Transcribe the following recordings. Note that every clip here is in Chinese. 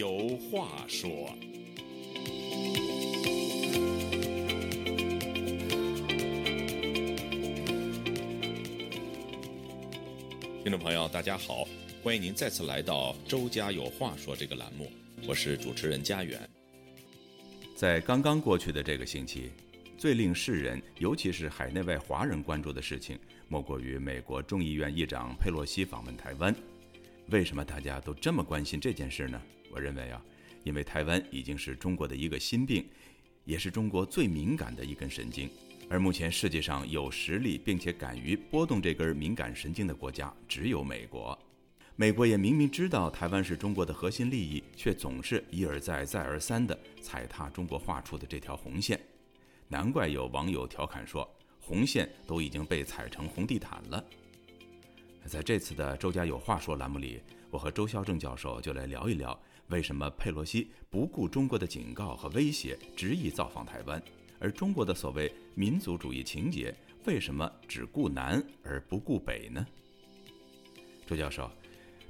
有话说。听众朋友，大家好，欢迎您再次来到《周家有话说》这个栏目，我是主持人家园。在刚刚过去的这个星期，最令世人，尤其是海内外华人关注的事情，莫过于美国众议院议长佩洛西访问台湾。为什么大家都这么关心这件事呢？我认为啊，因为台湾已经是中国的一个心病，也是中国最敏感的一根神经。而目前世界上有实力并且敢于拨动这根敏感神经的国家，只有美国。美国也明明知道台湾是中国的核心利益，却总是一而再、再而三地踩踏中国画出的这条红线。难怪有网友调侃说：“红线都已经被踩成红地毯了。”在这次的《周家有话说》栏目里，我和周孝正教授就来聊一聊，为什么佩洛西不顾中国的警告和威胁，执意造访台湾。而中国的所谓民族主义情节，为什么只顾南而不顾北呢？周教授，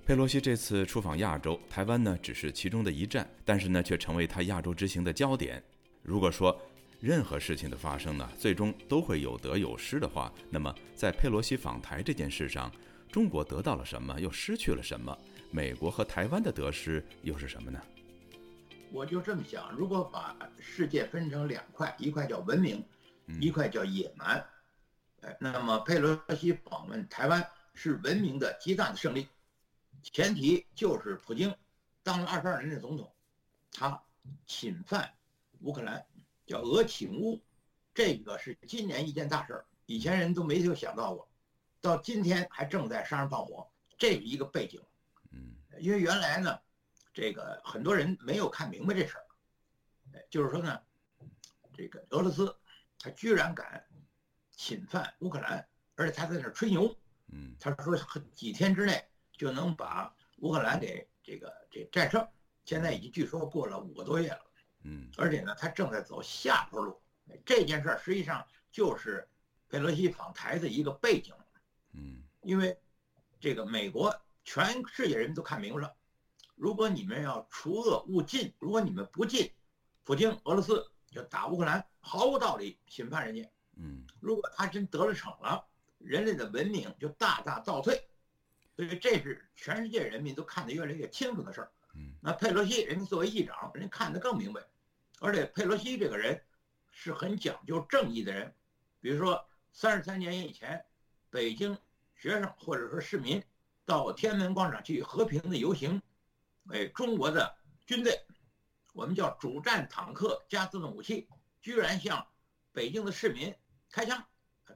佩洛西这次出访亚洲，台湾呢只是其中的一站，但是呢却成为他亚洲之行的焦点。如果说任何事情的发生呢，最终都会有得有失的话，那么在佩洛西访台这件事上，中国得到了什么，又失去了什么？美国和台湾的得失又是什么呢？我就这么想，如果把世界分成两块，一块叫文明，一块叫野蛮，哎，那么佩洛西访问台湾是文明的极大的胜利，前提就是普京当了二十二年的总统，他侵犯乌克兰，叫俄侵乌，这个是今年一件大事儿，以前人都没有想到过，到今天还正在杀人放火，这是一个背景，嗯，因为原来呢。这个很多人没有看明白这事儿，哎，就是说呢，这个俄罗斯他居然敢侵犯乌克兰，而且他在那儿吹牛，嗯，他说几天之内就能把乌克兰给这个这战胜，现在已经据说过了五个多月了，嗯，而且呢，他正在走下坡路，这件事儿实际上就是佩洛西访台的一个背景，嗯，因为这个美国全世界人民都看明白了。如果你们要除恶务尽，如果你们不尽，普京俄罗斯就打乌克兰，毫无道理审判人家。嗯，如果他真得了逞了，人类的文明就大大倒退。所以这是全世界人民都看得越来越清楚的事儿。嗯，那佩洛西人家作为议长，人家看得更明白。而且佩洛西这个人是很讲究正义的人。比如说三十三年以前，北京学生或者说市民到天安门广场去和平的游行。哎，中国的军队，我们叫主战坦克加自动武器，居然向北京的市民开枪，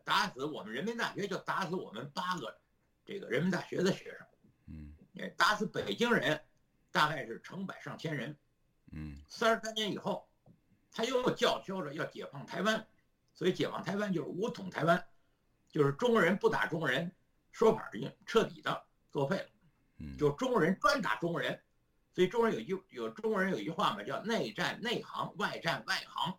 打死我们人民大学就打死我们八个这个人民大学的学生，嗯，哎，打死北京人，大概是成百上千人，嗯，三十三年以后，他又叫嚣着要解放台湾，所以解放台湾就是武统台湾，就是中国人不打中国人，说法已经彻底的作废了，嗯，就中国人专打中国人。所以中国人有一句有中国人有一句话嘛，叫内战内行，外战外行。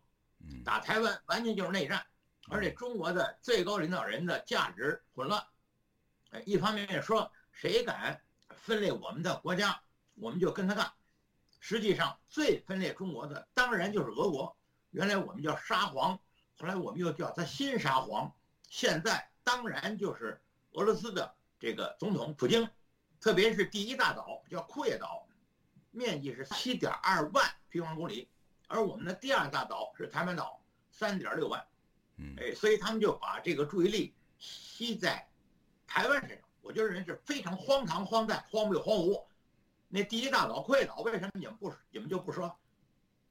打台湾完全就是内战，而且中国的最高领导人的价值混乱。哎，一方面说谁敢分裂我们的国家，我们就跟他干。实际上最分裂中国的当然就是俄国。原来我们叫沙皇，后来我们又叫他新沙皇，现在当然就是俄罗斯的这个总统普京，特别是第一大岛叫库页岛。面积是七点二万平方公里，而我们的第二大岛是台湾岛，三点六万。嗯，哎，所以他们就把这个注意力吸在台湾身上。我觉得人是非常荒唐、荒诞、荒谬、荒芜。那第一大岛库页岛，为什么你们不你们就不说？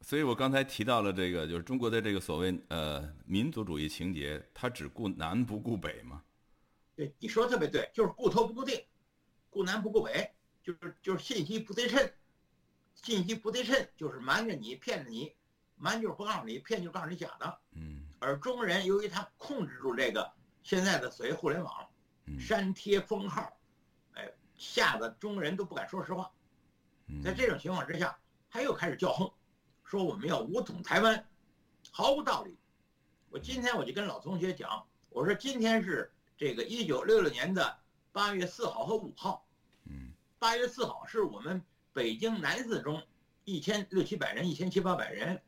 所以我刚才提到了这个，就是中国的这个所谓呃民族主义情节，他只顾南不顾北嘛？对，你说特别对，就是顾头不顾腚，顾南不顾北，就是就是信息不对称。信息不对称，就是瞒着你、骗着你，瞒就是不告诉你，骗就告诉你假的。嗯。而中国人由于他控制住这个现在的所谓互联网，删帖封号，哎，吓得中国人都不敢说实话。在这种情况之下，他又开始叫横，说我们要武统台湾，毫无道理。我今天我就跟老同学讲，我说今天是这个一九六六年的八月四号和五号。嗯。八月四号是我们。北京南四中一千六七百人，一千七八百人，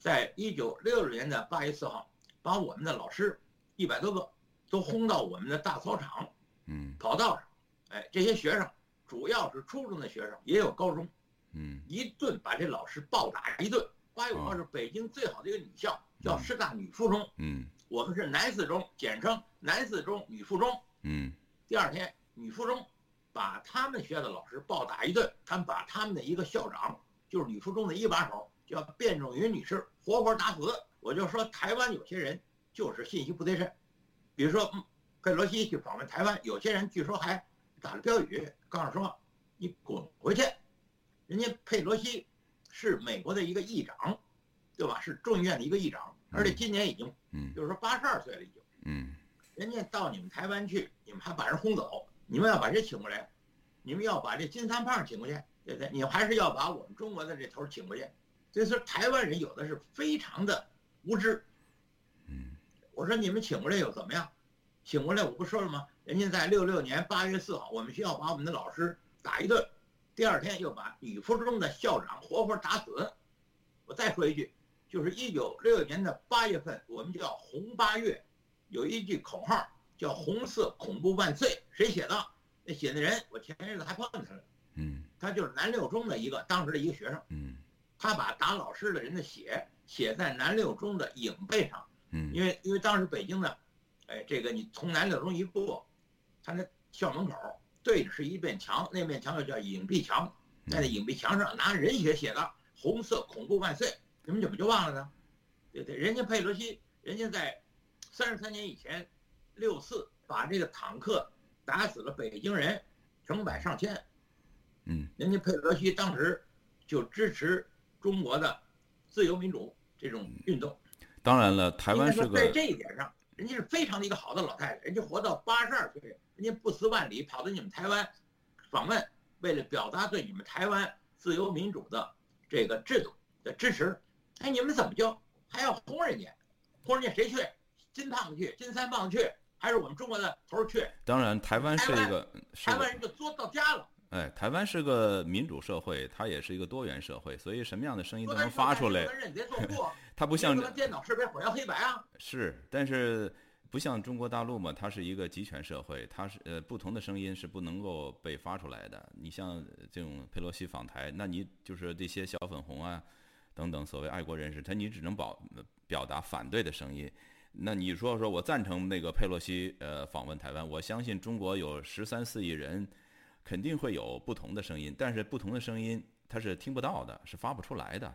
在一九六六年的八月四号，把我们的老师一百多个都轰到我们的大操场，嗯跑道上，哎，这些学生主要是初中的学生，也有高中，嗯一顿把这老师暴打一顿。八月五号是北京最好的一个女校，叫师大女附中，嗯我们是男四中，简称男四中女附中。嗯第二天，女附中把他们学校的老师暴打一顿，他们把他们的一个校长，就是女附中的一把手，叫卞仲云女士，活活打死。我就说，台湾有些人就是信息不对称，比如说嗯佩洛西去访问台湾，有些人据说还打了标语，告诉说你滚回去。人家佩洛西是美国的一个议长，对吧？是众议院的一个议长，而且今年已经嗯就是说八十二岁了，已经。嗯人家到你们台湾去，你们还把人轰走，你们要把谁请过来？你们要把这金三胖请过去，对不对？你们还是要把我们中国的这头请过去。所以说，台湾人有的是非常的无知。嗯我说你们请过来又怎么样？请过来我不说了吗？人家在六六年八月四号，我们学校把我们的老师打一顿，第二天又把女附中的校长活活打死。我再说一句，就是一九六六年的八月份，我们叫红八月，有一句口号叫“红色恐怖万岁”，谁写的？那写的人，我前日子还碰见他了，嗯他就是南六中的一个当时的一个学生，嗯他把打老师的人的血写在南六中的影背上。嗯因为因为当时北京呢，哎，这个你从南六中一过，他那校门口对着是一面墙，那面墙又叫影壁墙，在那影壁墙上拿人血写的“红色恐怖万岁”，你们怎么就忘了呢？对对，人家佩洛西，人家在三十三年以前，六四把这个坦克打死了北京人成百上千，嗯人家佩洛西当时就支持中国的自由民主这种运动。当然了，台湾是个在这一点上，人家是非常的一个好的老太太，人家活到八十二岁，人家不辞万里跑到你们台湾访问，为了表达对你们台湾自由民主的这个制度的支持。哎，你们怎么就还要轰人家？轰人家谁去？金胖子去，金三胖子去，还是我们中国的头儿去？当然，台湾是一个是台湾人就作到家了。哎，台湾是个民主社会，它也是一个多元社会，所以什么样的声音都能发出来 它不像你不能颠倒是非，混淆黑白啊。是，但是不像中国大陆嘛，它是一个集权社会，它是呃不同的声音是不能够被发出来的。你像这种佩洛西访台，那你就是这些小粉红啊等等所谓爱国人士，他你只能表表达反对的声音。那你说说我赞成那个佩洛西呃访问台湾，我相信中国有十三四亿人，肯定会有不同的声音，但是不同的声音他是听不到的，是发不出来的。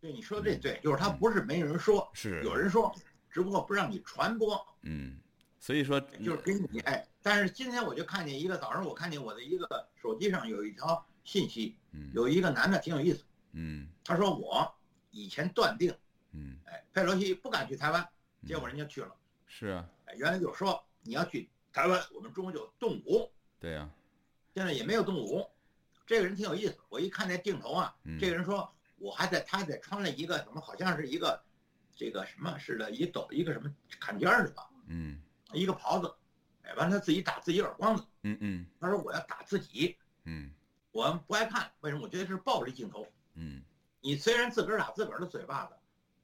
对，你说的这对，就是他不是没人说，是有人说，只不过不让你传播。嗯，所以说就是给你哎，但是今天我就看见一个，早上我看见我的一个手机上有一条信息，嗯有一个男的挺有意思，嗯。他说我以前断定，嗯。哎，佩洛西不敢去台湾，结果人家去了，是啊，哎，原来就说你要去台湾，我们中国就动武，对呀、现在也没有动武，这个人挺有意思，我一看那镜头啊，嗯。这个人说我还在他在穿了一个什么，好像是一个这个什么似的，一斗一个什么坎肩儿的吧，嗯。一个袍子，哎，完了他自己打自己耳光子，嗯嗯。他说我要打自己。嗯。我不爱看，为什么？我觉得是暴力镜头。嗯你虽然自个儿打自个儿的嘴巴子，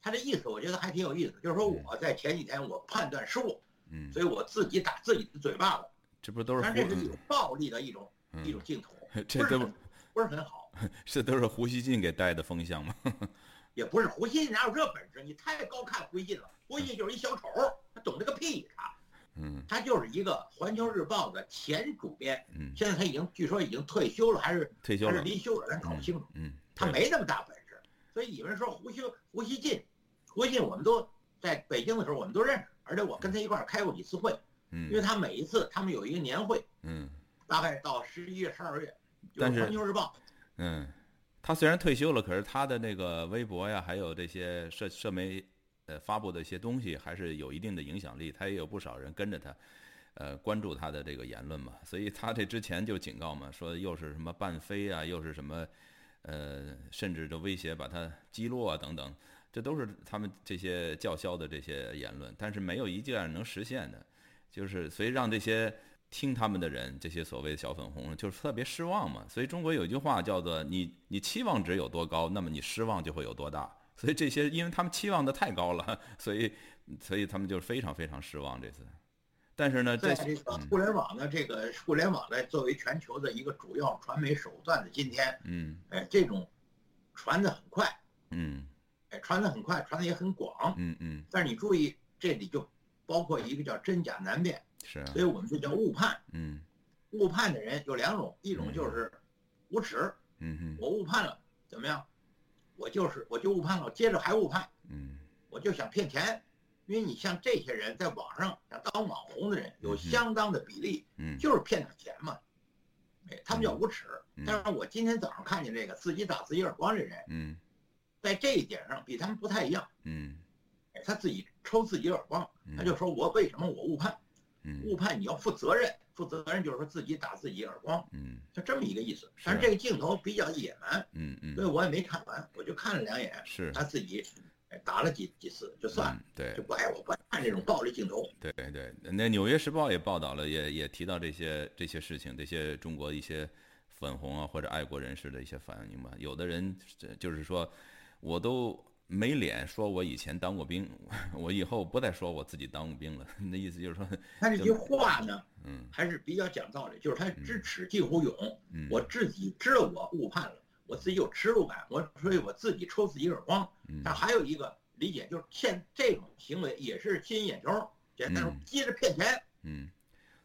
他这意思我觉得还挺有意思，就是说我在前几天我判断失误，嗯，所以我自己打自己的嘴巴子。这不都是这是一种暴力的一种一种嗯，镜头，这都不是很不是很好，这都是胡锡进给带的风向吗？也不是胡锡进哪有这本事？你太高看胡锡进了，胡锡进就是一小丑，他懂这个屁他，嗯他就是一个《环球日报》的前主编，嗯，现在他已经据说已经退休了，还是退休了，还是离休了，咱搞不清楚。嗯，对他没那么大本事，所以你们说胡锡胡锡进，胡锡进我们都在北京的时候我们都认识，而且我跟他一块儿开过几次会，嗯因为嗯他每一次他们有一个年会，嗯大概到十一月、十二月，就是环球日报嗯，他虽然退休了，可是他的那个微博呀，还有这些社社媒呃发布的一些东西，还是有一定的影响力。他也有不少人跟着他，呃，关注他的这个言论嘛。所以他这之前就警告嘛，说又是什么半飞啊，又是什么，呃，甚至就威胁把他击落啊等等，这都是他们这些叫嚣的这些言论，但是没有一件能实现的，就是所以让这些听他们的人，这些所谓的小粉红，就是特别失望嘛。所以中国有一句话叫做“你你期望值有多高，那么你失望就会有多大”。所以这些，因为他们期望的太高了，所以所以他们就非常非常失望这次。但是呢，在这个互联网的这个互联网的作为全球的一个主要传媒手段的今天，嗯，哎，这种传的很快，嗯，哎，传的很快，传的也很广，嗯嗯。但是你注意，这里就包括一个叫真假难辨，是，所以我们就叫误判。嗯，误判的人有两种，一种就是无耻，嗯哼，我误判了，怎么样？我就是我就误判了，接着还误判，嗯，我就想骗钱。因为你像这些人在网上想当网红的人，有相当的比例，嗯，就是骗点钱嘛，哎，他们叫无耻。但是我今天早上看见这个自己打自己耳光这人，嗯，在这一点上比他们不太一样，嗯，哎，他自己抽自己耳光，他就说我为什么我误判，误判你要负责任，负责任就是说自己打自己耳光，嗯，就这么一个意思。但是这个镜头比较野蛮，嗯嗯，所以我也没看完，我就看了两眼，是他自己。打了几几次就算了，对，就不爱我不爱看这种暴力镜头。对对，那《纽约时报》也报道了，也也提到这些这些事情，这些中国一些粉红啊或者爱国人士的一些反应嘛。有的人就是说，我都没脸说我以前当过兵，我以后不再说我自己当过兵了。那意思就是说，他这句话呢，嗯，还是比较讲道理，就是他知耻近乎勇。嗯，我自己知道我误判了。我自己有耻辱感，我所以我自己抽自己耳光。但还有一个理解，就是现这种行为也是吸引眼球，简单说，接着骗钱。嗯，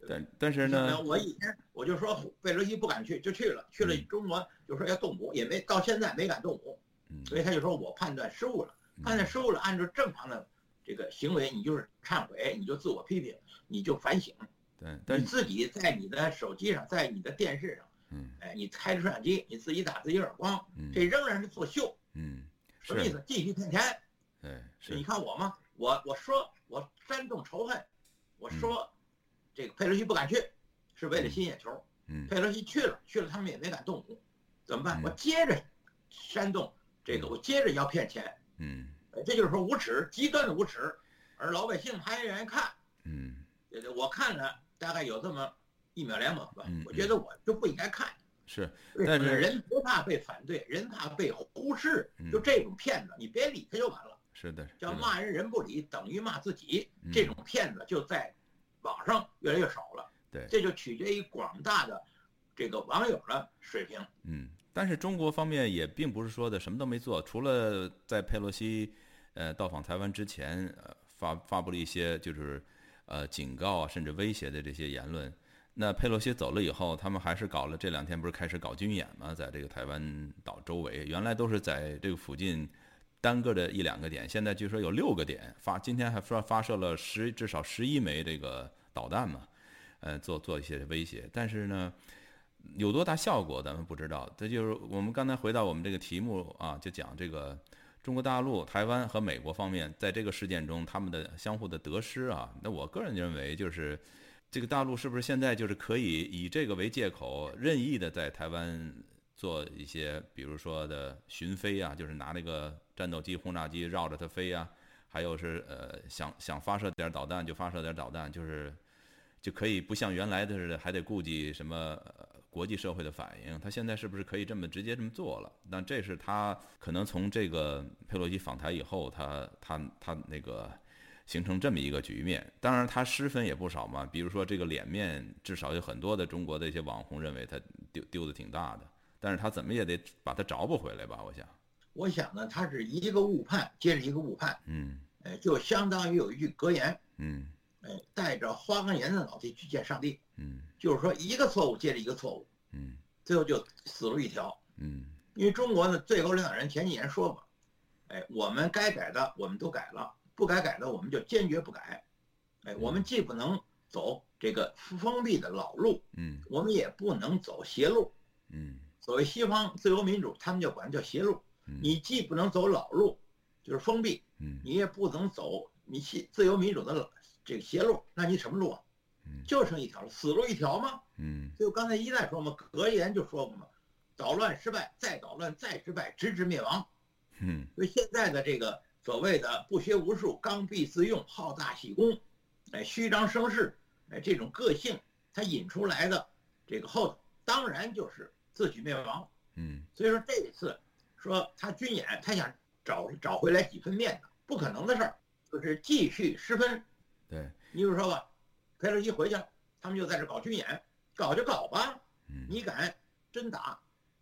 但但是呢，我以前我就说贝罗西不敢去，就去了，去了中国就说要动武，也没到现在没敢动武。所以他就说我判断失误了，判断失误了，按照正常的这个行为，你就是忏悔，你就自我批评，你就反省。对，但你自己在你的手机上，在你的电视上。嗯，哎，你开着摄像机，你自己打自己耳光，嗯，这仍然是作秀，嗯，什么意思？继续骗钱。对，是。你看我吗？我我说我煽动仇恨，我说这个佩洛西不敢去，是为了吸引眼球。嗯，佩洛西去了，去了他们也没敢动武，怎么办？我接着煽动这个，我接着要骗钱。嗯，这就是说无耻，极端的无耻，而老百姓还愿意看。嗯，我看了大概有这么。一秒两秒吧，我觉得我就不应该看。是，但是人不怕被反对，人怕被忽视。就这种骗子，你别理他就完了。是的，叫骂人人不理，等于骂自己。这种骗子就在网上越来越少了。对，这就取决于广大的这个网友的水平。嗯，但是中国方面也并不是说的什么都没做，除了在佩洛西呃到访台湾之前，呃发发布了一些就是呃警告啊，甚至威胁的这些言论。那佩洛西走了以后，他们还是搞了这两天不是开始搞军演吗？在这个台湾岛周围，原来都是在这个附近单个的一两个点，现在据说有六个点发，今天还说发射了十至少十一枚这个导弹嘛，呃，做做一些威胁。但是呢，有多大效果咱们不知道。这就是我们刚才回到我们这个题目啊，就讲这个中国大陆、台湾和美国方面在这个事件中他们的相互的得失啊。那我个人认为就是。这个大陆是不是现在就是可以以这个为借口，任意的在台湾做一些，比如说的巡飞啊，就是拿那个战斗机、轰炸机绕着它飞啊，还有是呃想想发射点导弹就发射点导弹，就是就可以不像原来的是还得顾及什么国际社会的反应。他现在是不是可以这么直接这么做了？那这是他可能从这个佩洛西访台以后，他他他那个。形成这么一个局面，当然他失分也不少嘛。比如说这个脸面，至少有很多的中国的一些网红认为他丢丢的挺大的，但是他怎么也得把他找补回来吧？我想，我想呢，他是一个误判接着一个误判，嗯，哎，就相当于有一句格言，嗯，哎，带着花岗岩的脑袋去见上帝，嗯，就是说一个错误接着一个错误，嗯，最后就死路一条，嗯，因为中国的最高领导人前几年说过，哎，我们该改的我们都改了。不改改的，我们就坚决不改。哎，我们既不能走这个封闭的老路，嗯，我们也不能走邪路，嗯。所谓西方自由民主，他们就管叫邪路。你既不能走老路，就是封闭，嗯，你也不能走你西自由民主的老这个邪路，那你什么路啊？嗯，就剩一条了，死路一条吗？嗯。就刚才一代说嘛，格言就说过嘛，捣乱失败，再捣乱再失败，直至灭亡。嗯。所以现在的这个。所谓的不学无术、刚愎自用、好大喜功，哎，虚张声势，哎，这种个性，他引出来的这个后头，当然就是自取灭亡。嗯，所以说这一次说他军演，他想找找回来几分面子，不可能的事儿，就是继续失分。对，你比如说吧，佩洛西回去了，他们就在这搞军演，搞就搞吧，嗯，你敢真打，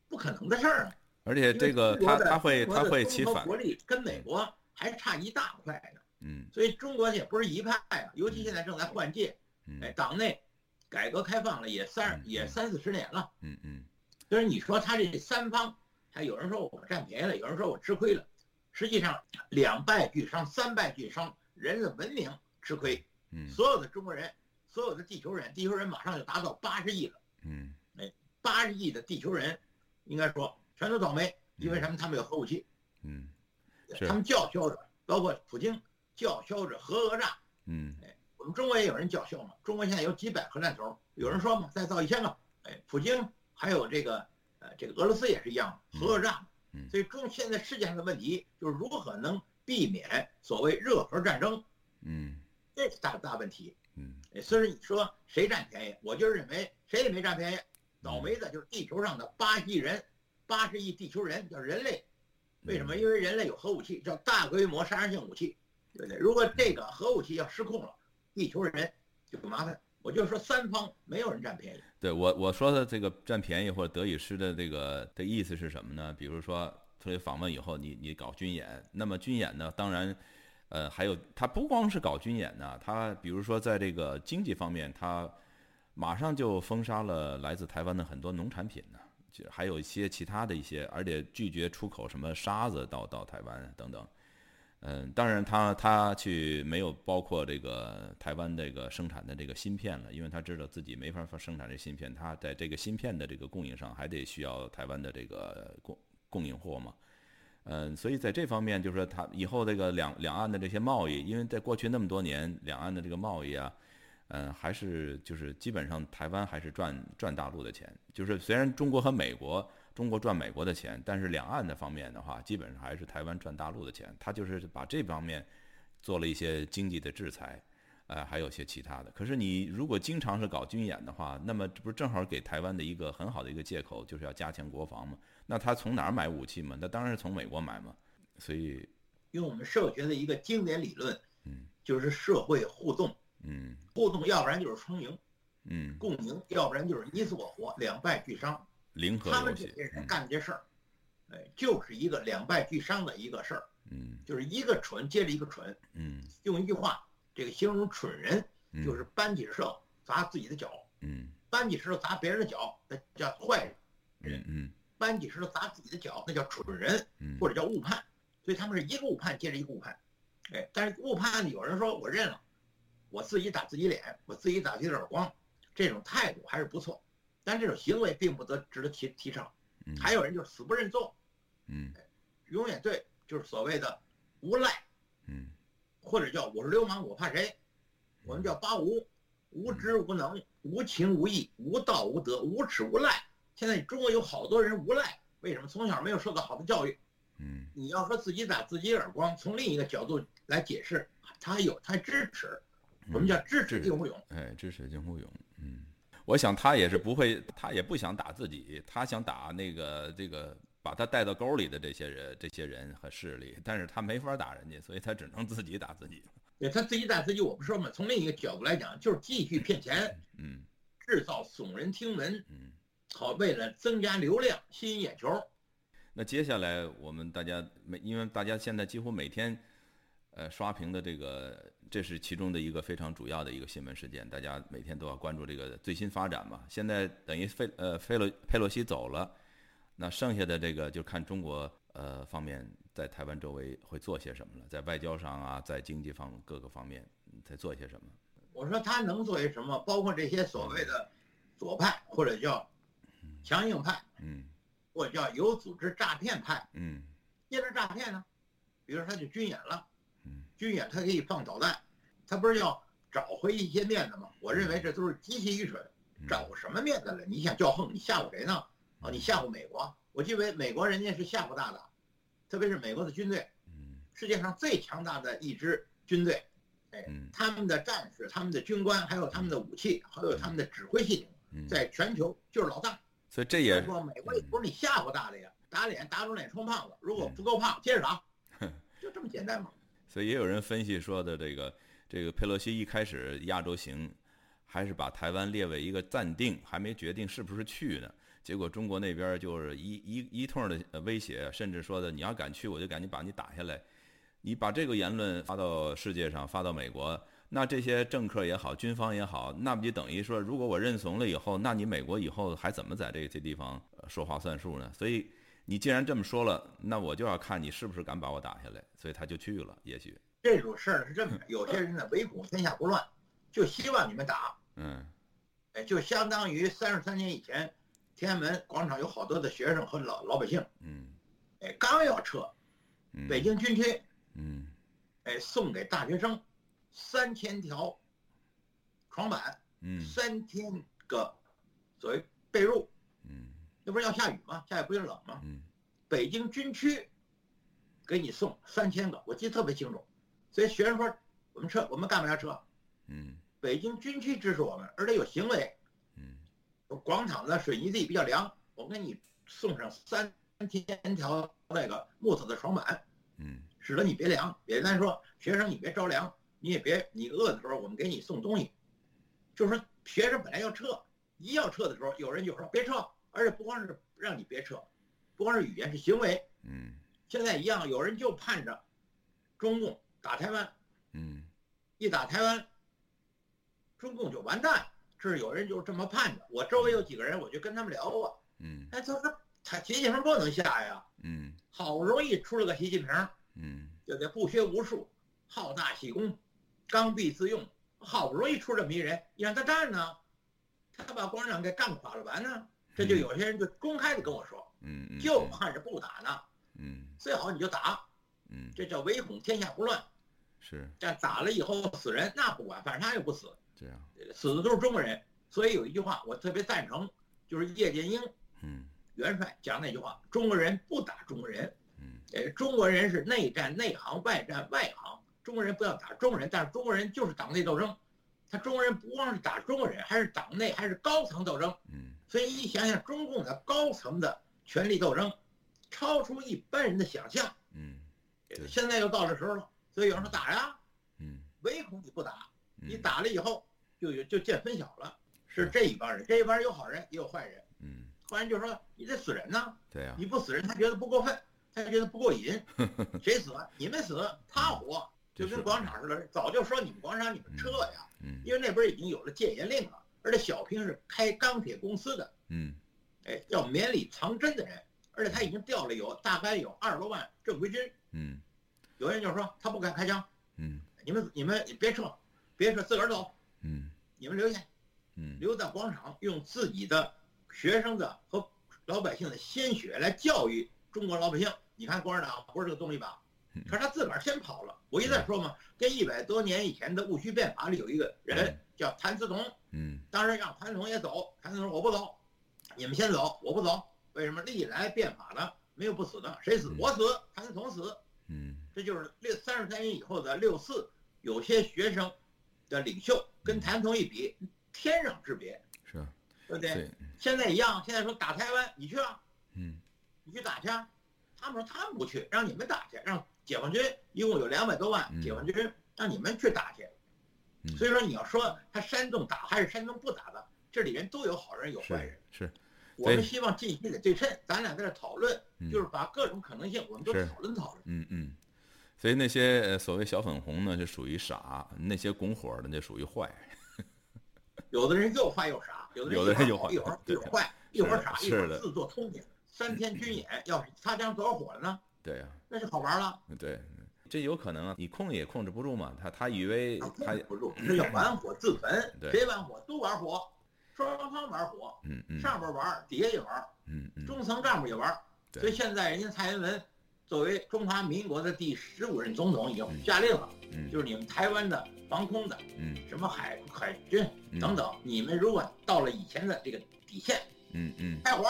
不可能的事儿啊。而且这个他他会他会起反，国力跟美国还差一大块呢。嗯，所以中国也不是一派啊，尤其现在正在换届，哎，党内改革开放了也三也三四十年了，嗯嗯，就是你说他这三方，还有人说我占便宜了，有人说我吃亏了，实际上两败俱伤，三败俱伤，人类文明吃亏，嗯，所有的中国人，所有的地球人，地球人马上就达到八十亿了，嗯，哎，八十亿的地球人，应该说全都倒霉，因为什么？他们有核武器，嗯，他们叫嚣着，包括普京。叫嚣着核讹诈，嗯，哎，我们中国也有人叫嚣嘛。中国现在有几百核弹头，有人说嘛，再造一千个，哎，普京还有这个，呃，这个俄罗斯也是一样，核讹诈。嗯，所以中现在世界上的问题就是如何能避免所谓热核战争，嗯，这是大大问题。嗯，虽然你说谁占便宜？我就认为谁也没占便宜，倒霉的就是地球上的八亿人，八十亿地球人叫人类。为什么？因为人类有核武器，叫大规模杀伤性武器。对不对？如果这个核武器要失控了，地球人就不麻烦。我就说三方没有人占便宜。对我我说的这个占便宜或者得以失的这个的意思是什么呢？比如说，特别访问以后，你你搞军演，那么军演呢，当然，呃，还有他不光是搞军演呢，他比如说在这个经济方面，他马上就封杀了来自台湾的很多农产品呢，还有一些其他的一些，而且拒绝出口什么沙子到到台湾等等。嗯，当然，他他去没有包括这个台湾这个生产的这个芯片了，因为他知道自己没法生产这芯片，他在这个芯片的这个供应上还得需要台湾的这个供供应货嘛。嗯，所以在这方面，就是说他以后这个两两岸的这些贸易，因为在过去那么多年，两岸的这个贸易啊，嗯，还是就是基本上台湾还是赚赚大陆的钱，就是虽然中国和美国。中国赚美国的钱，但是两岸的方面的话，基本上还是台湾赚大陆的钱。他就是把这方面做了一些经济的制裁，呃，还有些其他的。可是你如果经常是搞军演的话，那么这不是正好给台湾的一个很好的一个借口，就是要加强国防嘛？那他从哪儿买武器嘛？那当然是从美国买嘛。所以用我们社会学的一个经典理论，嗯，就是社会互动，嗯，互动要不然就是双赢，嗯，共赢，要不然就是你死我活，两败俱伤。零和他们这些人干这事儿，哎，就是一个两败俱伤的一个事儿。嗯，就是一个蠢接着一个蠢。嗯，用一句话，这个形容蠢人，就是搬起石头砸自己的脚。嗯，搬起石头砸别人的脚，那叫坏人。嗯，搬起石头砸自己的脚，那叫蠢人，嗯或者叫误判。所以他们是一个误判接着一个误判。哎，但是误判呢，有人说我认了，我自己打自己脸，我自己打自己耳光，这种态度还是不错。但这种行为并不得值得提提倡，还有人就死不认错，嗯，永远对，就是所谓的无赖，嗯，或者叫我是流氓，我怕谁？我们叫八无：无知无能、无情无义、无道无德、无耻无赖。现在中国有好多人无赖，为什么？从小没有受到好的教育，嗯，你要说自己打自己耳光，从另一个角度来解释，他有他支持，我们叫支持金虎勇，哎，支持金虎勇，嗯。我想他也是不会，他也不想打自己，他想打那个这个把他带到沟里的这些人、这些人和势力，但是他没法打人家，所以他只能自己打自己。对他自己打自己，我不说嘛。从另一个角度来讲，就是继续骗钱，嗯，制造耸人听闻，嗯，好为了增加流量、吸引眼球。那接下来我们大家每，因为大家现在几乎每天，呃，刷屏的这个。这是其中的一个非常主要的一个新闻事件，大家每天都要关注这个最新发展嘛。现在等于费呃费洛佩洛西走了，那剩下的这个就看中国呃方面在台湾周围会做些什么了，在外交上啊，在经济方各个方面在做些什么。我说他能做些什么？包括这些所谓的左派或者叫强硬派，嗯，或者叫有组织诈骗派，嗯，接着诈骗呢，比如说他就军演了。嗯，军演他可以放导弹，他不是要找回一些面子吗？我认为这都是极其愚蠢，找什么面子了？你想叫横，你吓唬谁呢？啊，你吓唬美国？我认为美国人家是吓唬大的，特别是美国的军队，嗯，世界上最强大的一支军队，哎嗯，他们的战士、他们的军官，还有他们的武器，还有他们的指挥系统，嗯，在全球就是老大。所以这也说美国也不是你吓唬大的呀，打脸打肿脸充胖子，如果嗯不够胖，接着打，就这么简单嘛。所以也有人分析说的这个这个佩洛西一开始亚洲行，还是把台湾列为一个暂定，还没决定是不是去呢。结果中国那边就是一一一通的威胁，甚至说的你要敢去，我就赶紧把你打下来。你把这个言论发到世界上，发到美国，那这些政客也好，军方也好，那不就等于说，如果我认怂了以后，那你美国以后还怎么在这这地方说话算数呢？所以你既然这么说了，那我就要看你是不是敢把我打下来。所以他就去了，也许，这种事儿是这么的，有些人呢唯恐天下不乱，就希望你们打，嗯。哎，就相当于三十三年以前，天安门广场有好多的学生和老老百姓，嗯。哎，刚要撤，嗯，北京军区。嗯。哎送给大学生三千条床板，嗯。三千个所谓被褥，嗯那不是要下雨吗？下雨不就冷吗？嗯北京军区给你送三千个，我记得特别清楚。所以学生说我们撤，我们干不下撤？嗯北京军区支持我们，而且有行为。嗯广场的水泥地比较凉，我给你送上三千条那个木头的床板，嗯使得你别凉。简单说，学生你别着凉，你也别你饿的时候我们给你送东西。就是说，学生本来要撤，一要撤的时候，有人就说别撤，而且不光是让你别撤，不光是语言是行为。嗯现在一样，有人就盼着中共打台湾，嗯一打台湾，中共就完蛋。是有人就这么盼着。我周围有几个人，我就跟他们聊过。嗯哎，他说他习近平不能下呀，嗯好不容易出了个习近平，嗯对不对？不学无术，好大喜功，刚愎自用，好不容易出这么一人，你让他干呢，他把共产党给干垮了完呢。这就有些人就公开的跟我说，就盼着不打呢，嗯最好你就打，嗯这叫唯恐天下不乱。是但打了以后死人那不管，反正他又不死，这样，死的都是中国人。所以有一句话我特别赞成，就是叶剑英嗯元帅讲那句话：中国人不打中国人。嗯呃，中国人是内战内行，外战外行。中国人不要打中国人，但是中国人就是党内斗争。他中国人不光是打中国人，还是党内还是高层斗争。嗯所以一想想，中共的高层的权力斗争，超出一般人的想象。嗯对现在又到这时候了，所以有人说打呀，嗯唯恐你不打，嗯，你打了以后就有就见分晓了。是是这一帮人，这一帮人有好人也有坏人。嗯坏人就说你得死人呐，对呀，你不死人，他觉得不过分，他觉得不过瘾。谁死？你们死，他活，就跟广场似的。早就说你们广场你们撤呀，嗯因为那边已经有了戒严令了，而且小平是开钢铁公司的，嗯哎，叫绵里藏针的人，而且他已经调了有大概有二十多万正规军。嗯有人就说他不敢开枪，嗯你们你们别撤，别撤，自个儿走，嗯你们留下，嗯留在广场，用自己的学生的和老百姓的鲜血来教育中国老百姓。你看共产党不是这个东西吧？可是他自个儿先跑了。我一再说嘛，跟一百多年以前的戊戌变法里有一个人叫谭嗣同，嗯当时让谭嗣同也走，谭嗣同说我不走，你们先走，我不走。为什么？历来变法的没有不死的，谁死我死，谭嗣同死。嗯这就是六三十三年以后的六四，有些学生的领袖跟谭嗣同一比，天壤之别，是，对不对？对，现在一样，现在说打台湾，你去啊，嗯你去打去啊。他们说他们不去，让你们打去，让解放军一共有两百多万嗯解放军，让你们去打去。嗯所以说你要说他煽动打还是煽动不打的，这里面都有好人有坏人是。我们希望进行得对称，咱俩在这讨论，嗯就是把各种可能性我们都讨论讨论。嗯嗯，所以那些呃所谓小粉红呢，就属于傻；那些拱火的，就属于坏。有的人又坏又傻，有的人一会儿坏，一会儿傻，一会儿自作聪明。三天 军演，要是擦枪走火了呢，对呀、那就好玩了。对，这有可能啊，你控也控制不住嘛。他他以为他他控制不住，这叫玩火自焚。对谁玩火都玩火，双方玩火，嗯嗯上边玩，底下也玩，嗯嗯中层干部也玩。对所以现在人家蔡英文作为中华民国的第十五任总统，已经嗯下令了，嗯就是你们台湾的防空的嗯什么海海军嗯等等，你们如果到了以前的这个底线，嗯嗯开火，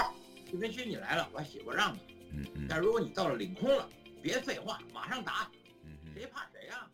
就跟区你来了，我我让你。嗯嗯。但如果你到了领空了，别废话，马上打，谁怕谁呀、